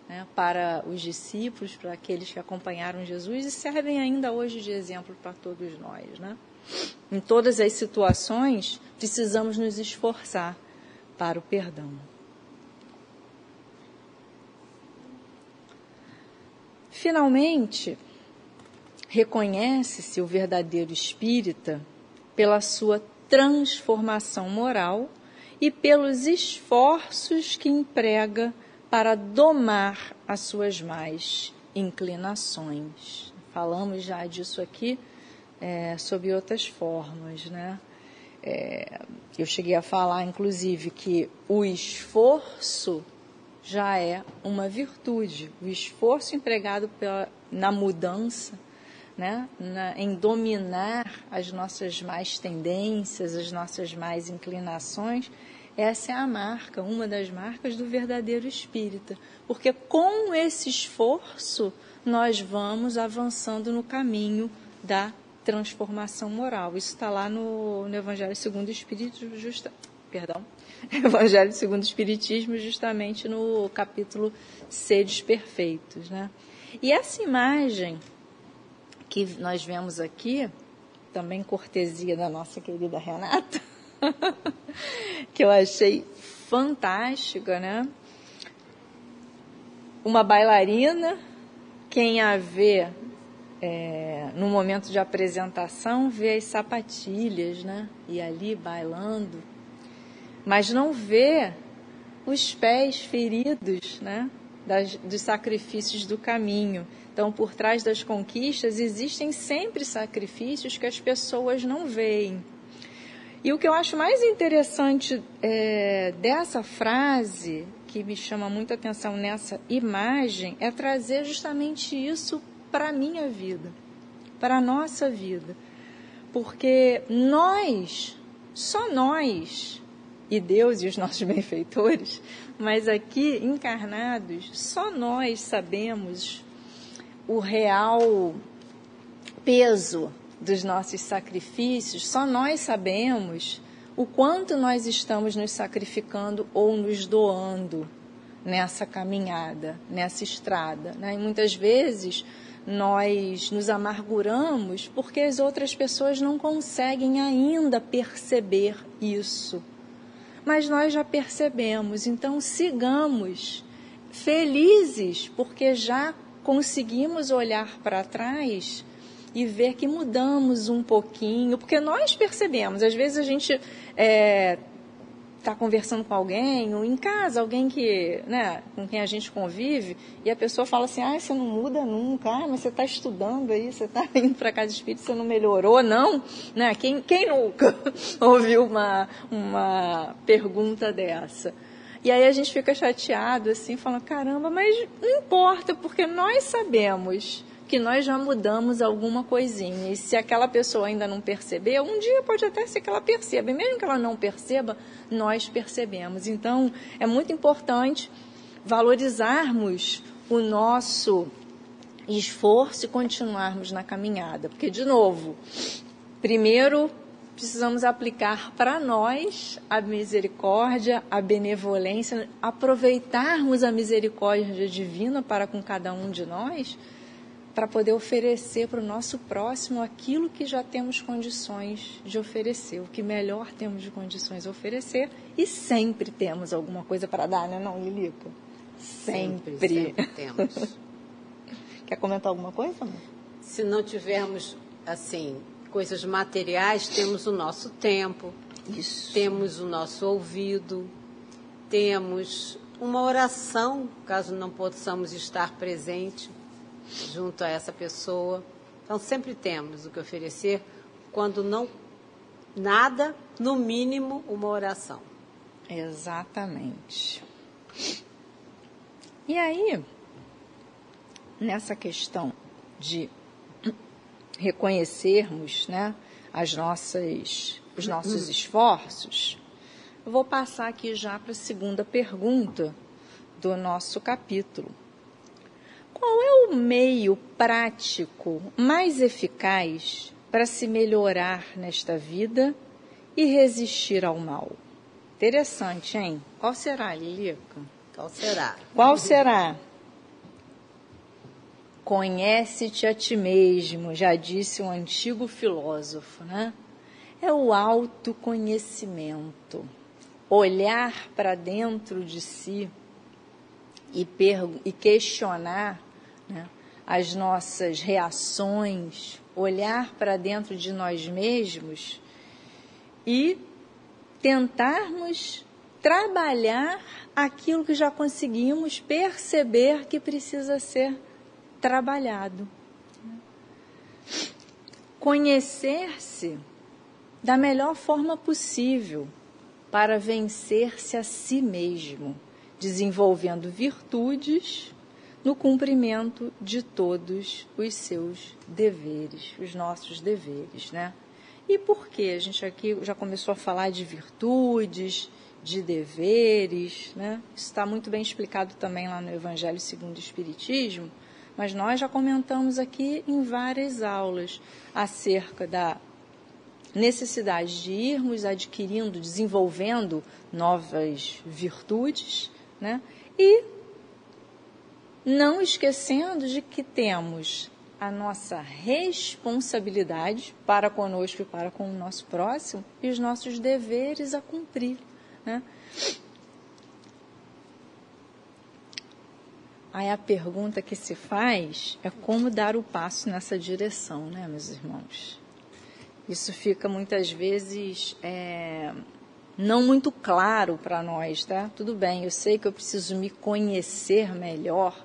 né, para os discípulos, para aqueles que acompanharam Jesus e servem ainda hoje de exemplo para todos nós. Né? Em todas as situações, precisamos nos esforçar para o perdão. Finalmente, reconhece-se o verdadeiro espírita pela sua transformação moral e pelos esforços que emprega para domar as suas más inclinações. Falamos já disso aqui é, sob outras formas, né? É, eu cheguei a falar, inclusive, que o esforço já é uma virtude. O esforço empregado pela, na mudança, né? Na, em dominar as nossas mais tendências, as nossas mais inclinações, essa é a marca, uma das marcas do verdadeiro espírita. Porque com esse esforço, nós vamos avançando no caminho da transformação moral. Isso está lá no, no Evangelho segundo o Espírito, justa, perdão, Evangelho segundo o Espiritismo, justamente no capítulo Sedes Perfeitos. Né? E essa imagem que nós vemos aqui, também cortesia da nossa querida Renata, que eu achei fantástica, né? Uma bailarina, quem a vê é, no momento de apresentação, vê as sapatilhas, né? E ali bailando, mas não vê os pés feridos, né? Das, dos sacrifícios do caminho. Então, por trás das conquistas, existem sempre sacrifícios que as pessoas não veem. E o que eu acho mais interessante é, dessa frase, que me chama muita atenção nessa imagem, é trazer justamente isso para a minha vida, para a nossa vida. Porque nós, só nós, e Deus e os nossos benfeitores, mas aqui encarnados, só nós sabemos o real peso dos nossos sacrifícios, só nós sabemos o quanto nós estamos nos sacrificando ou nos doando nessa caminhada, nessa estrada. Né? E muitas vezes nós nos amarguramos porque as outras pessoas não conseguem ainda perceber isso. Mas nós já percebemos, então sigamos felizes porque já conseguimos olhar para trás e ver que mudamos um pouquinho, porque nós percebemos, às vezes a gente é, está conversando com alguém, ou em casa, alguém que, né, com quem a gente convive, e a pessoa fala assim, ah, você não muda nunca, ah, mas você está estudando aí, você está indo para casa espírita, você não melhorou, não? Né? Quem, quem nunca ouviu uma, uma pergunta dessa? E aí a gente fica chateado, assim, falando, caramba, mas não importa, porque nós sabemos que nós já mudamos alguma coisinha. E se aquela pessoa ainda não percebeu, um dia pode até ser que ela perceba. E mesmo que ela não perceba, nós percebemos. Então, é muito importante valorizarmos o nosso esforço e continuarmos na caminhada. Porque, de novo, primeiro precisamos aplicar para nós a misericórdia, a benevolência, aproveitarmos a misericórdia divina para com cada um de nós, para poder oferecer para o nosso próximo aquilo que já temos condições de oferecer, o que melhor temos de condições de oferecer e sempre temos alguma coisa para dar, né, não, Lilica? Sempre. Sempre, sempre temos. Quer comentar alguma coisa? Se não tivermos, assim, coisas materiais, temos o nosso tempo, Isso. temos o nosso ouvido, temos uma oração, caso não possamos estar presente junto a essa pessoa. Então, sempre temos o que oferecer, quando não nada, no mínimo, uma oração. Exatamente. E aí, nessa questão de reconhecermos né, as nossas, os nossos esforços, eu vou passar aqui já para a segunda pergunta do nosso capítulo. Qual é o meio prático mais eficaz para se melhorar nesta vida e resistir ao mal? Interessante, hein? Qual será, Lilica? Qual será? Qual será? Conhece-te a ti mesmo, já disse um antigo filósofo, né? É o autoconhecimento. Olhar para dentro de si e, e questionar né, as nossas reações, olhar para dentro de nós mesmos e tentarmos trabalhar aquilo que já conseguimos perceber que precisa ser trabalhado. Conhecer-se da melhor forma possível para vencer-se a si mesmo, desenvolvendo virtudes no cumprimento de todos os seus deveres, os nossos deveres, né? E por que? A gente aqui já começou a falar de virtudes, de deveres, né? Isso está muito bem explicado também lá no Evangelho segundo o Espiritismo, mas nós já comentamos aqui em várias aulas acerca da necessidade de irmos adquirindo, desenvolvendo novas virtudes, né? E não esquecendo de que temos a nossa responsabilidade para conosco e para com o nosso próximo e os nossos deveres a cumprir. Né? Aí a pergunta que se faz é como dar o passo nessa direção, né, meus irmãos? Isso fica muitas vezes é, não muito claro para nós, tá? Tudo bem, eu sei que eu preciso me conhecer melhor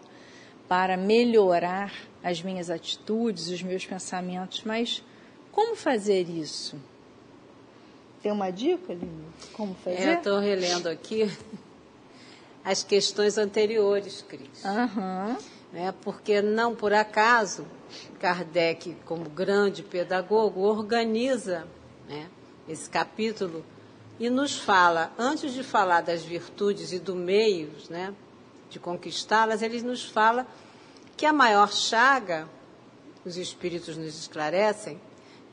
para melhorar as minhas atitudes, os meus pensamentos, mas como fazer isso? Tem uma dica, Lili? Como fazer? É, eu estou relendo aqui as questões anteriores, Cris. Uhum. Né? Porque não por acaso Kardec, como grande pedagogo, organiza né, esse capítulo e nos fala, antes de falar das virtudes e do meio né, de conquistá-las, ele nos fala que a maior chaga, os espíritos nos esclarecem,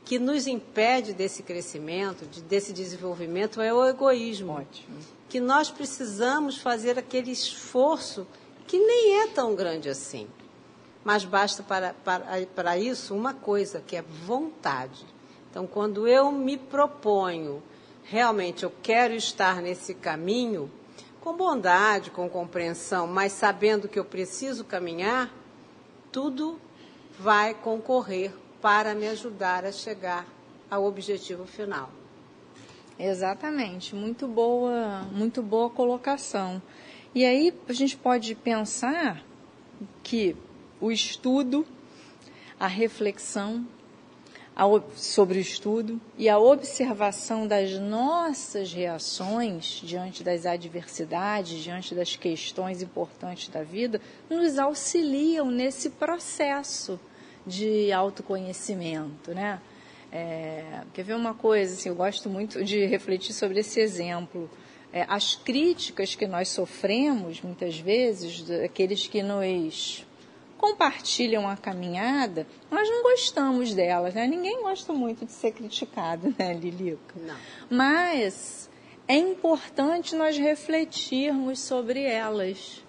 que nos impede desse crescimento, de, desse desenvolvimento, é o egoísmo. Ótimo. Que nós precisamos fazer aquele esforço que nem é tão grande assim. Mas basta para, para, para isso uma coisa, que é vontade. Então, quando eu me proponho, realmente eu quero estar nesse caminho, com bondade, com compreensão, mas sabendo que eu preciso caminhar, tudo vai concorrer para me ajudar a chegar ao objetivo final. Exatamente, muito boa, muito boa colocação. E aí a gente pode pensar que o estudo, a reflexão a, sobre o estudo e a observação das nossas reações diante das adversidades, diante das questões importantes da vida, nos auxiliam nesse processo de autoconhecimento, né? É, quer ver uma coisa, assim, eu gosto muito de refletir sobre esse exemplo. é, as críticas que nós sofremos muitas vezes, daqueles que nos compartilham a caminhada, nós não gostamos delas, né? Ninguém gosta muito de ser criticado, né, Lilica? Não. Mas é importante nós refletirmos sobre elas,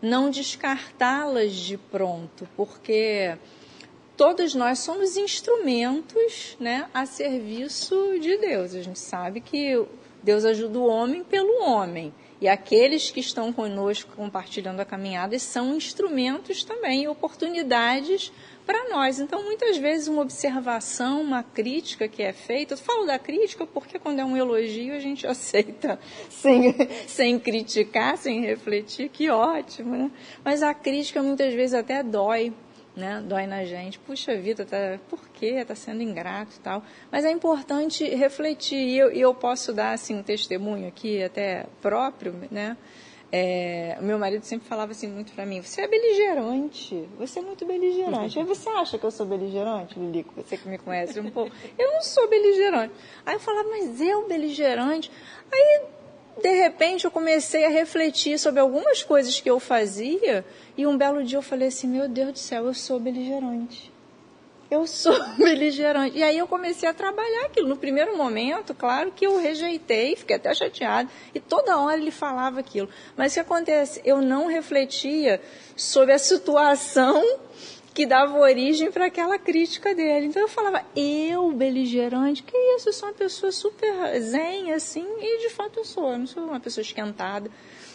não descartá-las de pronto, porque todos nós somos instrumentos né, a serviço de Deus. A gente sabe que Deus ajuda o homem pelo homem. E aqueles que estão conosco compartilhando a caminhada são instrumentos também, oportunidades para nós. Então, muitas vezes, uma observação, uma crítica que é feita, eu falo da crítica porque quando é um elogio a gente aceita sem, sem criticar, sem refletir, que ótimo, né? Mas a crítica muitas vezes até dói, né? Dói na gente. Puxa vida, tá, por quê? Tá sendo ingrato e tal. Mas é importante refletir. E eu, eu posso dar, assim, um testemunho aqui, até próprio, né? É, meu marido sempre falava assim muito para mim: você é beligerante, você é muito beligerante. Aí você acha que eu sou beligerante, Lilico? Você que me conhece um pouco. Eu não sou beligerante. Aí eu falava: mas eu beligerante? Aí de repente eu comecei a refletir sobre algumas coisas que eu fazia e um belo dia eu falei assim: meu Deus do céu, eu sou beligerante. Eu sou beligerante. E aí eu comecei a trabalhar aquilo. No primeiro momento, claro que eu rejeitei, fiquei até chateada. E toda hora ele falava aquilo. Mas o que acontece? Eu não refletia sobre a situação que dava origem para aquela crítica dele. Então eu falava, eu, beligerante, que isso? Eu sou uma pessoa super zen, assim, e de fato eu sou. Eu não sou uma pessoa esquentada.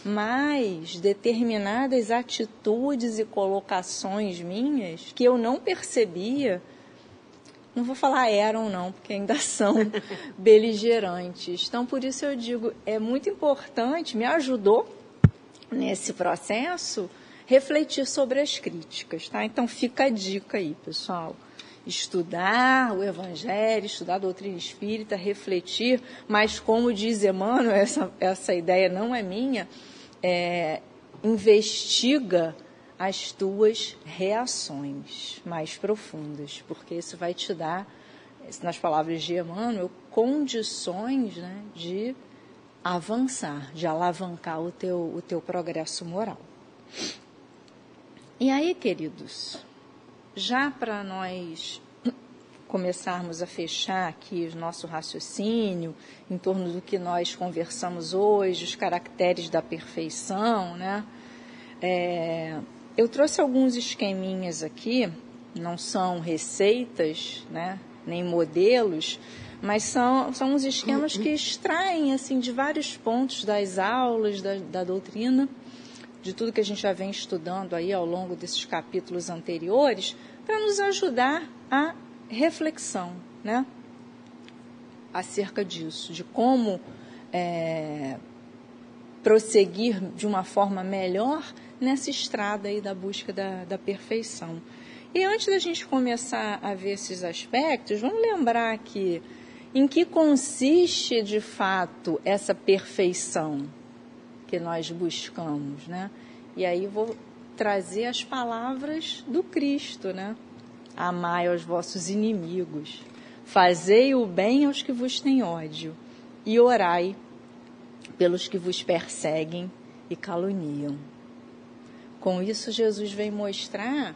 Mas determinadas atitudes e colocações minhas que eu não percebia, não vou falar eram não, porque ainda são beligerantes. Então por isso eu digo, é muito importante, me ajudou nesse processo refletir sobre as críticas, tá? Então fica a dica aí, pessoal. Estudar o Evangelho, estudar a doutrina espírita, refletir, mas como diz Emmanuel, essa, essa ideia não é minha, é, investiga as tuas reações mais profundas, porque isso vai te dar, nas palavras de Emmanuel, condições né, de avançar, de alavancar o teu, o teu progresso moral. E aí, queridos, já para nós começarmos a fechar aqui o nosso raciocínio em torno do que nós conversamos hoje, os caracteres da perfeição, né? É, eu trouxe alguns esqueminhas aqui, não são receitas, né? Nem modelos, mas são, são uns esquemas que extraem assim de vários pontos das aulas da, da doutrina de tudo que a gente já vem estudando aí ao longo desses capítulos anteriores, para nos ajudar a reflexão, né? Acerca disso, de como é, prosseguir de uma forma melhor nessa estrada aí da busca da, da perfeição. E antes da gente começar a ver esses aspectos, vamos lembrar que em que consiste de fato essa perfeição? Que nós buscamos, né? E aí vou trazer as palavras do Cristo, né? Amai aos vossos inimigos, fazei o bem aos que vos têm ódio e orai pelos que vos perseguem e caluniam. Com isso, Jesus vem mostrar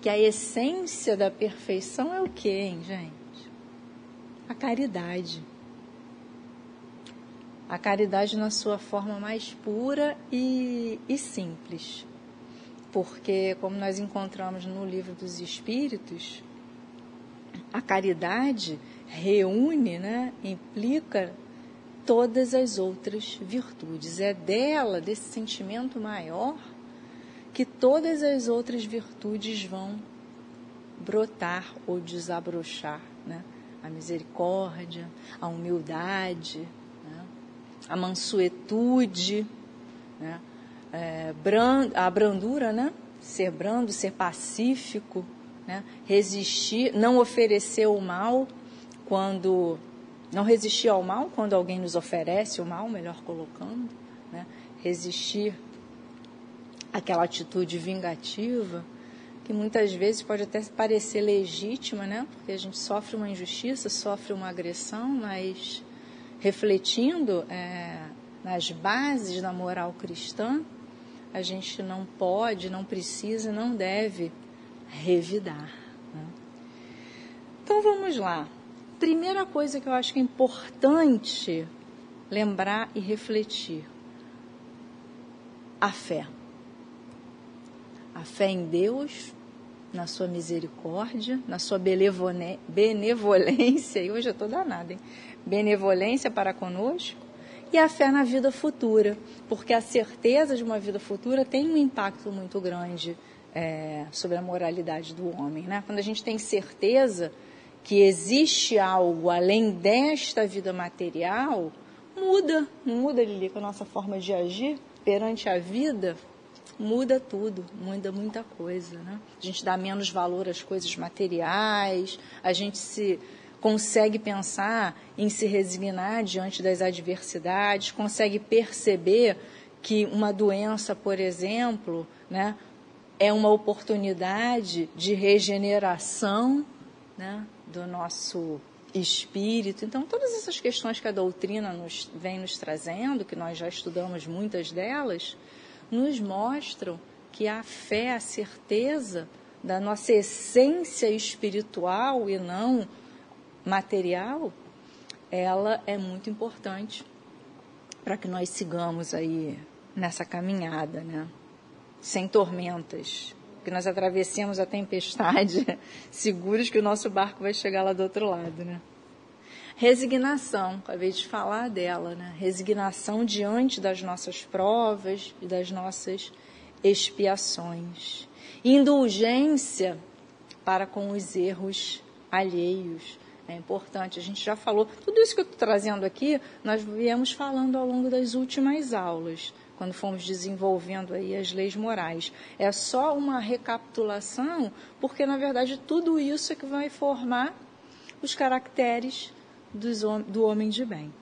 que a essência da perfeição é o que, hein, gente? A caridade a caridade na sua forma mais pura e, e simples. Porque, como nós encontramos no livro dos Espíritos, a caridade reúne, né, implica todas as outras virtudes. É dela, desse sentimento maior, que todas as outras virtudes vão brotar ou desabrochar. Né? A misericórdia, a humildade, a mansuetude, né? é, brand, a brandura, né? ser brando, ser pacífico, né? resistir, não oferecer o mal quando não resistir ao mal quando alguém nos oferece o mal, melhor colocando, né? resistir aquela atitude vingativa que muitas vezes pode até parecer legítima, né? Porque a gente sofre uma injustiça, sofre uma agressão, mas refletindo, é, nas bases da moral cristã, a gente não pode, não precisa, não deve revidar. Né? Então vamos lá. Primeira coisa que eu acho que é importante lembrar e refletir: a fé. A fé em Deus, na sua misericórdia, na sua benevolência, e hoje eu estou danada, hein? Benevolência para conosco, e a fé na vida futura, porque a certeza de uma vida futura tem um impacto muito grande é, sobre a moralidade do homem. Né? Quando a gente tem certeza que existe algo além desta vida material, muda, muda, Lilica, a nossa forma de agir perante a vida, muda tudo, muda muita coisa. Né? A gente dá menos valor às coisas materiais, a gente se consegue pensar em se resignar diante das adversidades, consegue perceber que uma doença, por exemplo, né, é uma oportunidade de regeneração né, do nosso espírito. Então, todas essas questões que a doutrina nos, vem nos trazendo, que nós já estudamos muitas delas, nos mostram que a fé, a certeza da nossa essência espiritual e não material, ela é muito importante para que nós sigamos aí nessa caminhada, né? Sem tormentas, que nós atravessemos a tempestade seguros que o nosso barco vai chegar lá do outro lado, né? Resignação, acabei de falar dela, né? Resignação diante das nossas provas e das nossas expiações. Indulgência para com os erros alheios é importante. A gente já falou, tudo isso que eu estou trazendo aqui, nós viemos falando ao longo das últimas aulas, quando fomos desenvolvendo aí as leis morais. É só uma recapitulação, porque na verdade tudo isso é que vai formar os caracteres do homem de bem.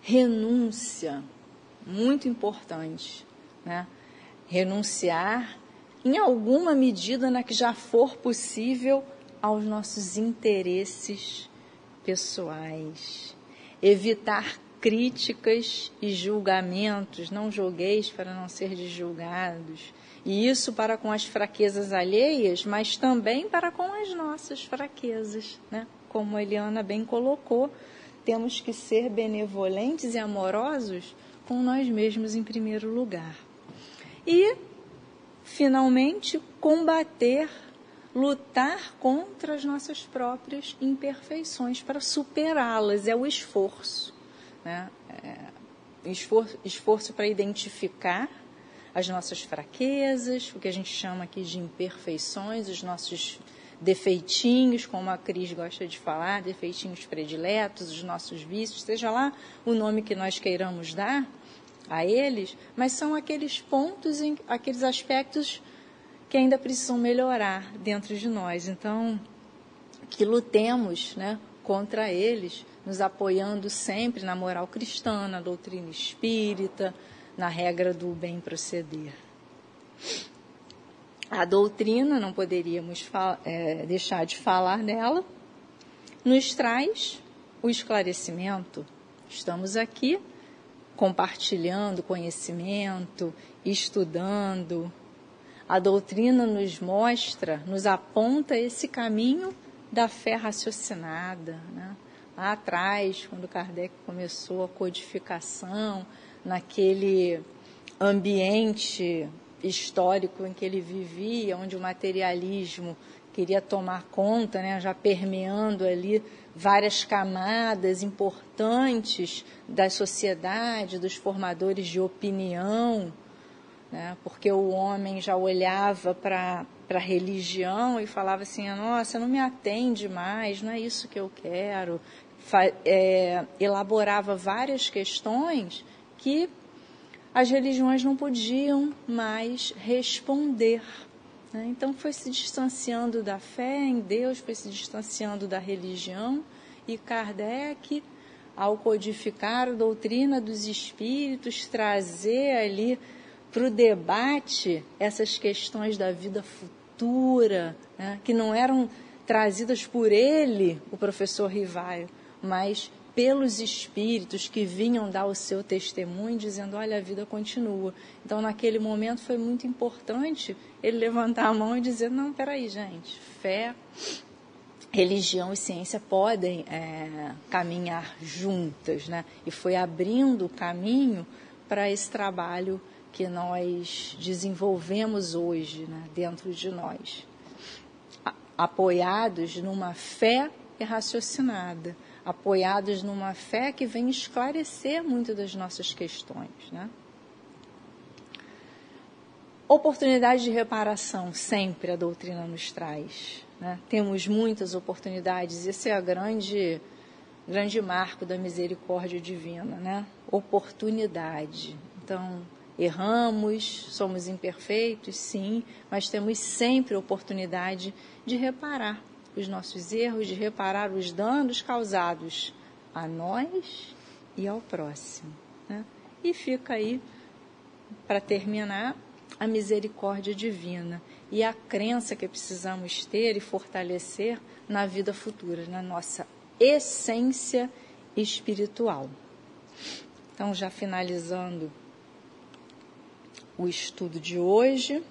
Renúncia, muito importante, né? Renunciar em alguma medida na que já for possível, aos nossos interesses pessoais. Evitar críticas e julgamentos, não julgueis para não ser julgados. E isso para com as fraquezas alheias, mas também para com as nossas fraquezas, né? Como a Eliana bem colocou, temos que ser benevolentes e amorosos com nós mesmos em primeiro lugar. E finalmente, combater, lutar contra as nossas próprias imperfeições para superá-las. É o esforço. Né? É, esforço, esforço para identificar as nossas fraquezas, o que a gente chama aqui de imperfeições, os nossos defeitinhos, como a Cris gosta de falar, defeitinhos prediletos, os nossos vícios, seja lá o nome que nós queiramos dar, a eles, mas são aqueles pontos, aqueles aspectos que ainda precisam melhorar dentro de nós. Então, que lutemos né, contra eles, nos apoiando sempre na moral cristã, na doutrina espírita, na regra do bem proceder. A doutrina, não poderíamos é, deixar de falar nela, nos traz o esclarecimento. Estamos aqui compartilhando conhecimento, estudando. A doutrina nos mostra, nos aponta esse caminho da fé raciocinada. Né? Lá atrás, quando Kardec começou a codificação, naquele ambiente histórico em que ele vivia, onde o materialismo queria tomar conta, né, já permeando ali várias camadas importantes da sociedade, dos formadores de opinião, né, porque o homem já olhava para a religião e falava assim: nossa, não me atende mais, não é isso que eu quero. É, elaborava várias questões que as religiões não podiam mais responder. Né? Então foi se distanciando da fé em Deus, foi se distanciando da religião e Kardec, ao codificar a doutrina dos espíritos, trazer ali para o debate essas questões da vida futura, né? que não eram trazidas por ele, o professor Rivaio, mas pelos espíritos que vinham dar o seu testemunho, dizendo: Olha, a vida continua. Então, naquele momento, foi muito importante ele levantar a mão e dizer: Não, peraí, gente, fé, religião e ciência podem é, caminhar juntas, né? E foi abrindo o caminho para esse trabalho que nós desenvolvemos hoje né, dentro de nós, apoiados numa fé raciocinada apoiados numa fé que vem esclarecer muitas das nossas questões. Né? Oportunidade de reparação, sempre a doutrina nos traz. Né? Temos muitas oportunidades, esse é a grande, grande marco da misericórdia divina, né? Oportunidade. Então, erramos, somos imperfeitos, sim, mas temos sempre oportunidade de reparar os nossos erros, de reparar os danos causados a nós e ao próximo. Né? E fica aí, para terminar, a misericórdia divina e a crença que precisamos ter e fortalecer na vida futura, na nossa essência espiritual. Então, já finalizando o estudo de hoje.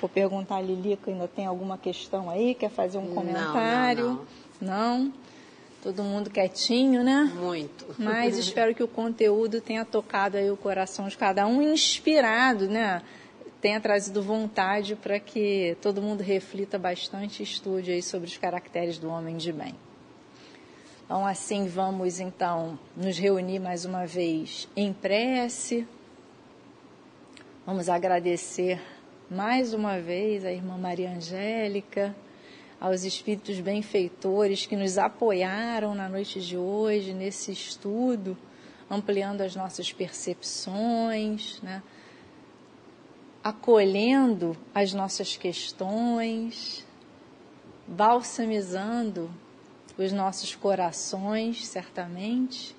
Vou perguntar a Lilica, ainda tem alguma questão aí? Quer fazer um comentário? Não, não, não. Todo mundo quietinho, né? Muito. Mas espero que o conteúdo tenha tocado aí o coração de cada um, inspirado, né? Tenha trazido vontade para que todo mundo reflita bastante e estude aí sobre os caracteres do homem de bem. Então, assim, vamos então nos reunir mais uma vez em prece. Vamos agradecer mais uma vez a irmã Maria Angélica, aos espíritos benfeitores que nos apoiaram na noite de hoje nesse estudo, ampliando as nossas percepções, né? acolhendo as nossas questões, balsamizando os nossos corações, certamente.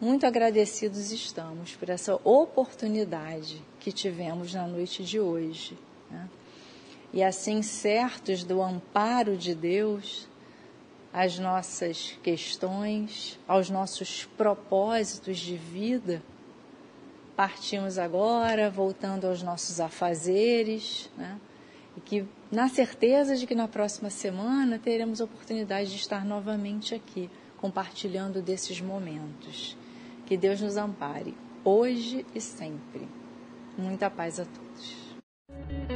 Muito agradecidos estamos por essa oportunidade que tivemos na noite de hoje. Né? E assim, certos do amparo de Deus, às nossas questões, aos nossos propósitos de vida, partimos agora, voltando aos nossos afazeres, né? e que na certeza de que na próxima semana teremos a oportunidade de estar novamente aqui, compartilhando desses momentos. Que Deus nos ampare, hoje e sempre. Muita paz a todos.